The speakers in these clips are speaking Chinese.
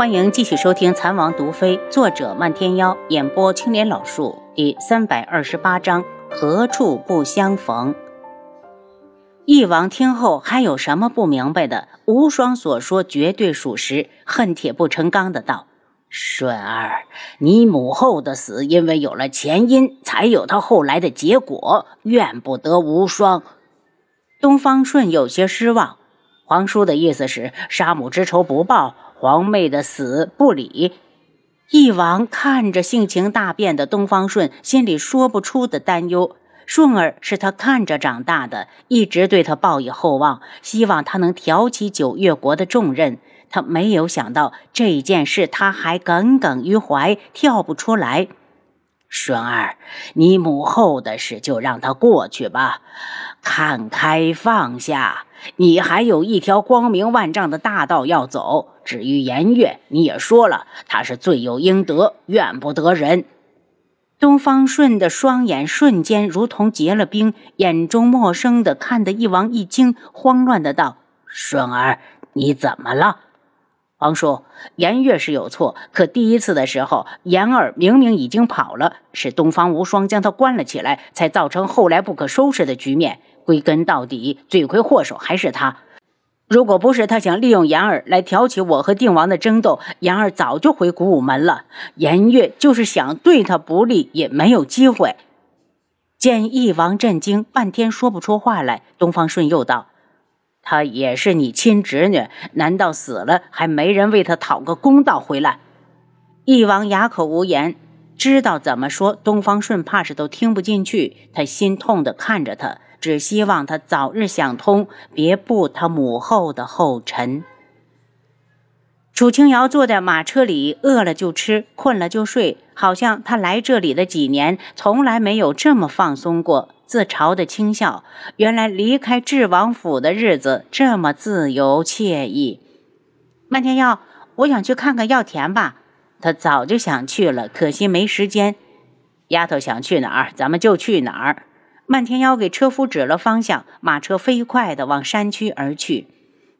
欢迎继续收听《残王毒妃》，作者漫天妖，演播青莲老树，第三百二十八章：何处不相逢。翼王听后还有什么不明白的？无双所说绝对属实，恨铁不成钢的道：“顺儿，你母后的死，因为有了前因，才有他后来的结果，怨不得无双。”东方顺有些失望。皇叔的意思是，杀母之仇不报。皇妹的死不理，翼王看着性情大变的东方顺，心里说不出的担忧。顺儿是他看着长大的，一直对他抱以厚望，希望他能挑起九月国的重任。他没有想到这件事，他还耿耿于怀，跳不出来。顺儿，你母后的事就让他过去吧，看开放下。你还有一条光明万丈的大道要走。至于颜月，你也说了，他是罪有应得，怨不得人。东方顺的双眼瞬间如同结了冰，眼中陌生的看得一王一惊，慌乱的道：“顺儿，你怎么了？”王叔，颜月是有错，可第一次的时候，颜儿明明已经跑了，是东方无双将他关了起来，才造成后来不可收拾的局面。归根到底，罪魁祸首还是他。如果不是他想利用言儿来挑起我和定王的争斗，言儿早就回古武门了。颜月就是想对他不利，也没有机会。见翼王震惊，半天说不出话来。东方顺又道：“她也是你亲侄女，难道死了还没人为她讨个公道回来？”翼王哑口无言，知道怎么说，东方顺怕是都听不进去。他心痛的看着他。只希望他早日想通，别步他母后的后尘。楚清瑶坐在马车里，饿了就吃，困了就睡，好像他来这里的几年，从来没有这么放松过。自嘲的轻笑，原来离开智王府的日子这么自由惬意。漫天妖，我想去看看药田吧。他早就想去了，可惜没时间。丫头想去哪儿，咱们就去哪儿。漫天妖给车夫指了方向，马车飞快地往山区而去。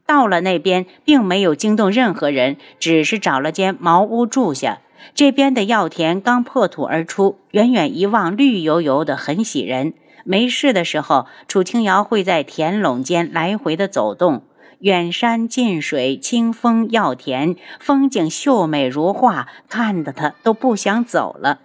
到了那边，并没有惊动任何人，只是找了间茅屋住下。这边的药田刚破土而出，远远一望绿油油的，很喜人。没事的时候，楚清瑶会在田垄间来回的走动。远山近水，清风药田，风景秀美如画，看得他都不想走了。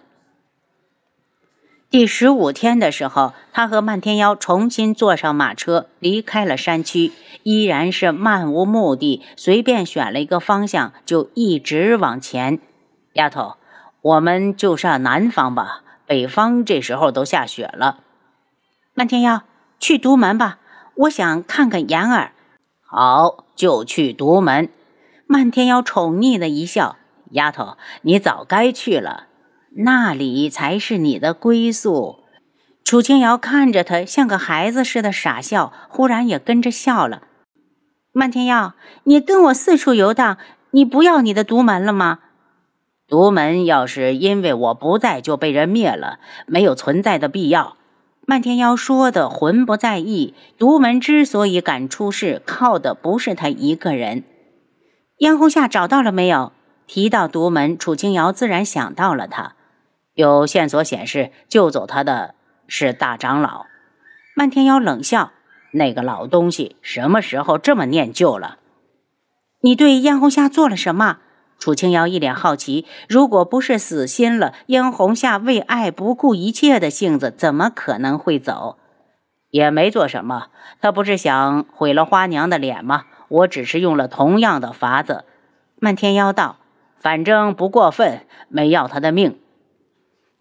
第十五天的时候，他和漫天妖重新坐上马车，离开了山区，依然是漫无目的，随便选了一个方向就一直往前。丫头，我们就上南方吧，北方这时候都下雪了。漫天妖，去独门吧，我想看看妍儿。好，就去独门。漫天妖宠溺的一笑，丫头，你早该去了。那里才是你的归宿。楚清瑶看着他，像个孩子似的傻笑，忽然也跟着笑了。漫天耀，你跟我四处游荡，你不要你的独门了吗？独门要是因为我不在就被人灭了，没有存在的必要。漫天妖说的浑不在意。独门之所以敢出事，靠的不是他一个人。燕红夏找到了没有？提到独门，楚清瑶自然想到了他。有线索显示，救走他的是大长老。漫天妖冷笑：“那个老东西什么时候这么念旧了？”你对燕红夏做了什么？楚清瑶一脸好奇。如果不是死心了，燕红夏为爱不顾一切的性子，怎么可能会走？也没做什么，他不是想毁了花娘的脸吗？我只是用了同样的法子。漫天妖道：“反正不过分，没要他的命。”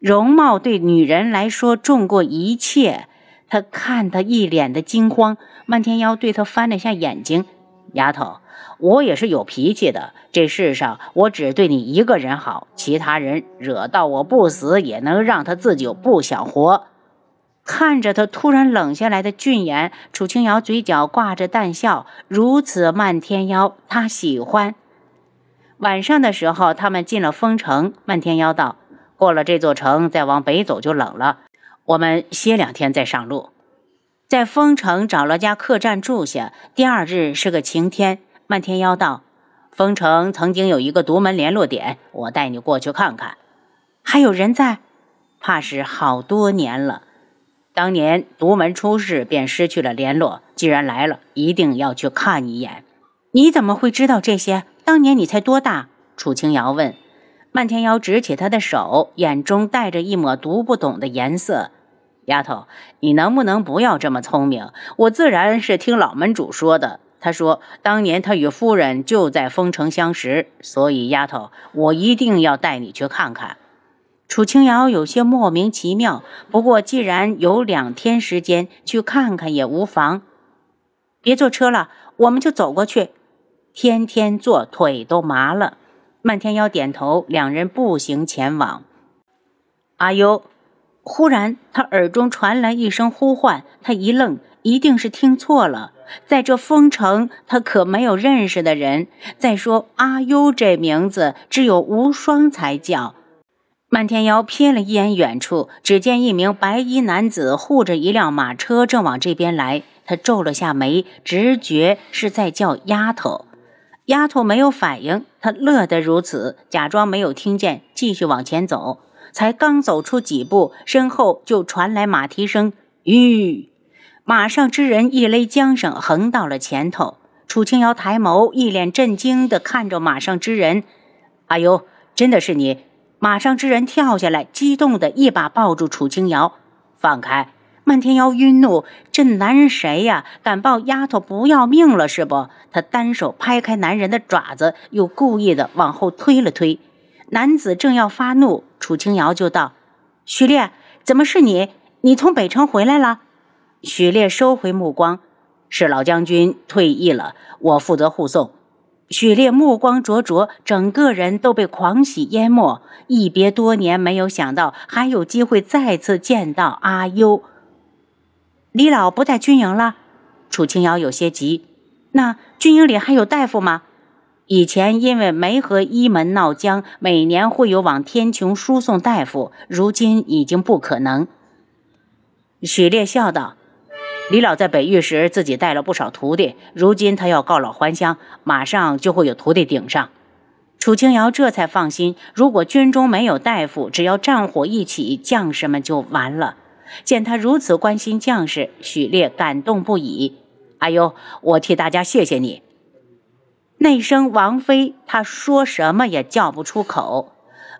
容貌对女人来说重过一切。他看他一脸的惊慌，漫天妖对他翻了下眼睛：“丫头，我也是有脾气的。这世上我只对你一个人好，其他人惹到我不死，也能让他自己不想活。”看着他突然冷下来的俊颜，楚清瑶嘴角挂着淡笑。如此漫天妖，他喜欢。晚上的时候，他们进了丰城。漫天妖道。过了这座城，再往北走就冷了。我们歇两天再上路。在丰城找了家客栈住下。第二日是个晴天。漫天妖道：“丰城曾经有一个独门联络点，我带你过去看看。还有人在？怕是好多年了。当年独门出事，便失去了联络。既然来了，一定要去看一眼。你怎么会知道这些？当年你才多大？楚清瑶问。漫天妖指起他的手，眼中带着一抹读不懂的颜色。丫头，你能不能不要这么聪明？我自然是听老门主说的。他说，当年他与夫人就在丰城相识，所以丫头，我一定要带你去看看。楚清瑶有些莫名其妙，不过既然有两天时间去看看也无妨。别坐车了，我们就走过去。天天坐，腿都麻了。漫天妖点头，两人步行前往。阿优，忽然他耳中传来一声呼唤，他一愣，一定是听错了。在这丰城，他可没有认识的人。再说阿优这名字，只有无双才叫。漫天妖瞥了一眼远处，只见一名白衣男子护着一辆马车，正往这边来。他皱了下眉，直觉是在叫丫头。丫头没有反应，他乐得如此，假装没有听见，继续往前走。才刚走出几步，身后就传来马蹄声。吁！马上之人一勒缰绳，横到了前头。楚清瑶抬眸，一脸震惊地看着马上之人。哎呦，真的是你！马上之人跳下来，激动的一把抱住楚清瑶，放开！漫天妖晕怒，这男人谁呀？敢抱丫头不要命了是不？他单手拍开男人的爪子，又故意的往后推了推。男子正要发怒，楚清瑶就道：“许烈，怎么是你？你从北城回来了？”许烈收回目光：“是老将军退役了，我负责护送。”许烈目光灼灼，整个人都被狂喜淹没。一别多年，没有想到还有机会再次见到阿优。李老不在军营了，楚清瑶有些急。那军营里还有大夫吗？以前因为没和一门闹僵，每年会有往天穹输送大夫，如今已经不可能。许烈笑道。李老在北域时自己带了不少徒弟，如今他要告老还乡，马上就会有徒弟顶上。楚清瑶这才放心。如果军中没有大夫，只要战火一起，将士们就完了。见他如此关心将士，许烈感动不已。阿优，我替大家谢谢你。那声王妃，他说什么也叫不出口。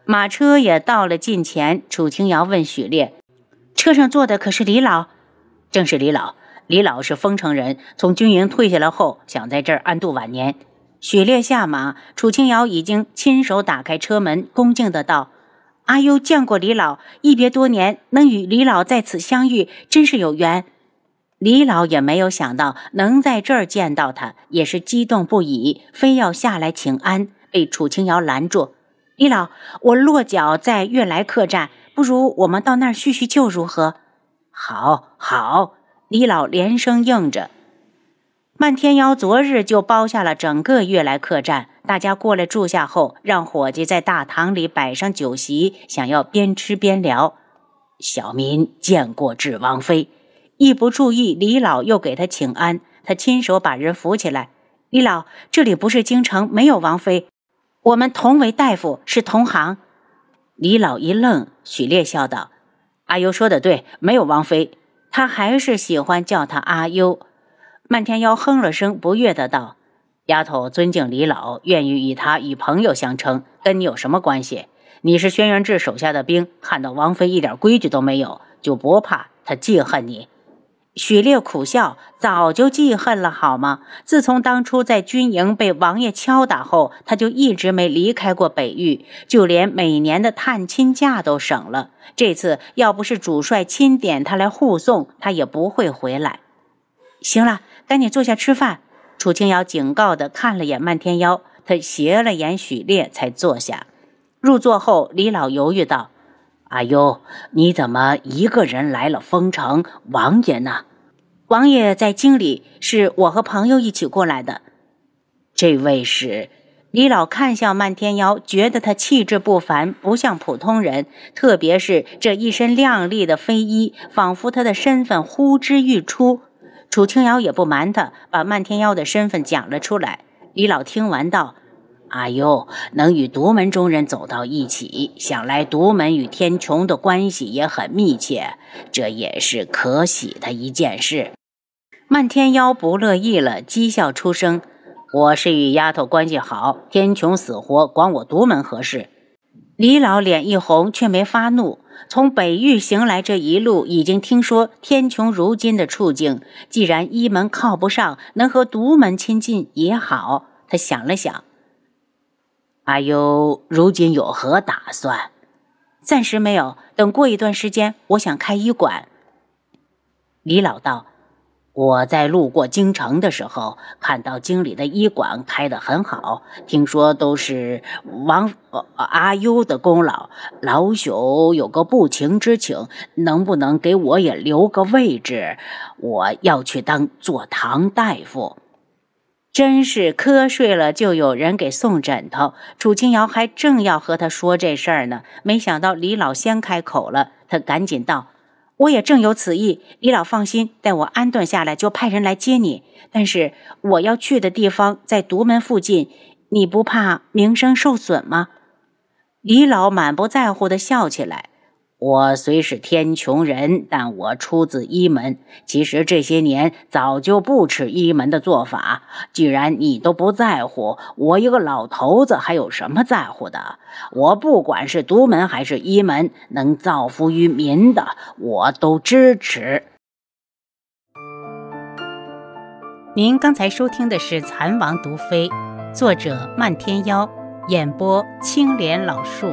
马车也到了近前，楚清瑶问许烈：“车上坐的可是李老？”正是李老，李老是丰城人，从军营退下来后，想在这儿安度晚年。许烈下马，楚清瑶已经亲手打开车门，恭敬的道：“阿优见过李老，一别多年，能与李老在此相遇，真是有缘。”李老也没有想到能在这儿见到他，也是激动不已，非要下来请安，被楚清瑶拦住。李老，我落脚在悦来客栈，不如我们到那儿叙叙旧，如何？好好，李老连声应着。漫天妖昨日就包下了整个悦来客栈，大家过来住下后，让伙计在大堂里摆上酒席，想要边吃边聊。小民见过智王妃，一不注意，李老又给他请安，他亲手把人扶起来。李老，这里不是京城，没有王妃，我们同为大夫，是同行。李老一愣，许烈笑道。阿优说的对，没有王妃，他还是喜欢叫他阿优。漫天妖哼了声，不悦的道：“丫头尊敬李老，愿意与他以朋友相称，跟你有什么关系？你是轩辕志手下的兵，看到王妃一点规矩都没有，就不怕他记恨你？”许烈苦笑：“早就记恨了，好吗？自从当初在军营被王爷敲打后，他就一直没离开过北域，就连每年的探亲假都省了。这次要不是主帅钦点他来护送，他也不会回来。行了，赶紧坐下吃饭。”楚清瑶警告的看了眼漫天妖，他斜了眼许烈，才坐下。入座后，李老犹豫道。阿优，你怎么一个人来了丰城？王爷呢？王爷在京里，是我和朋友一起过来的。这位是李老，看向漫天妖，觉得他气质不凡，不像普通人。特别是这一身亮丽的飞衣，仿佛他的身份呼之欲出。楚清瑶也不瞒他，把漫天妖的身份讲了出来。李老听完道：“阿优能与独门中人走到一起，想来独门与天穹的关系也很密切，这也是可喜的一件事。漫天妖不乐意了，讥笑出声：“我是与丫头关系好，天穹死活管我独门何事？”李老脸一红，却没发怒。从北域行来这一路，已经听说天穹如今的处境。既然一门靠不上，能和独门亲近也好。他想了想。阿优如今有何打算？暂时没有，等过一段时间，我想开医馆。李老道：“我在路过京城的时候，看到京里的医馆开得很好，听说都是王阿优的功劳。老朽有个不情之请，能不能给我也留个位置？我要去当坐堂大夫。”真是瞌睡了就有人给送枕头。楚清瑶还正要和他说这事儿呢，没想到李老先开口了。他赶紧道：“我也正有此意，李老放心，待我安顿下来就派人来接你。但是我要去的地方在独门附近，你不怕名声受损吗？”李老满不在乎的笑起来。我虽是天穹人，但我出自一门。其实这些年早就不吃一门的做法。既然你都不在乎，我一个老头子还有什么在乎的？我不管是独门还是一门，能造福于民的，我都支持。您刚才收听的是《蚕王毒妃》，作者漫天妖，演播青莲老树。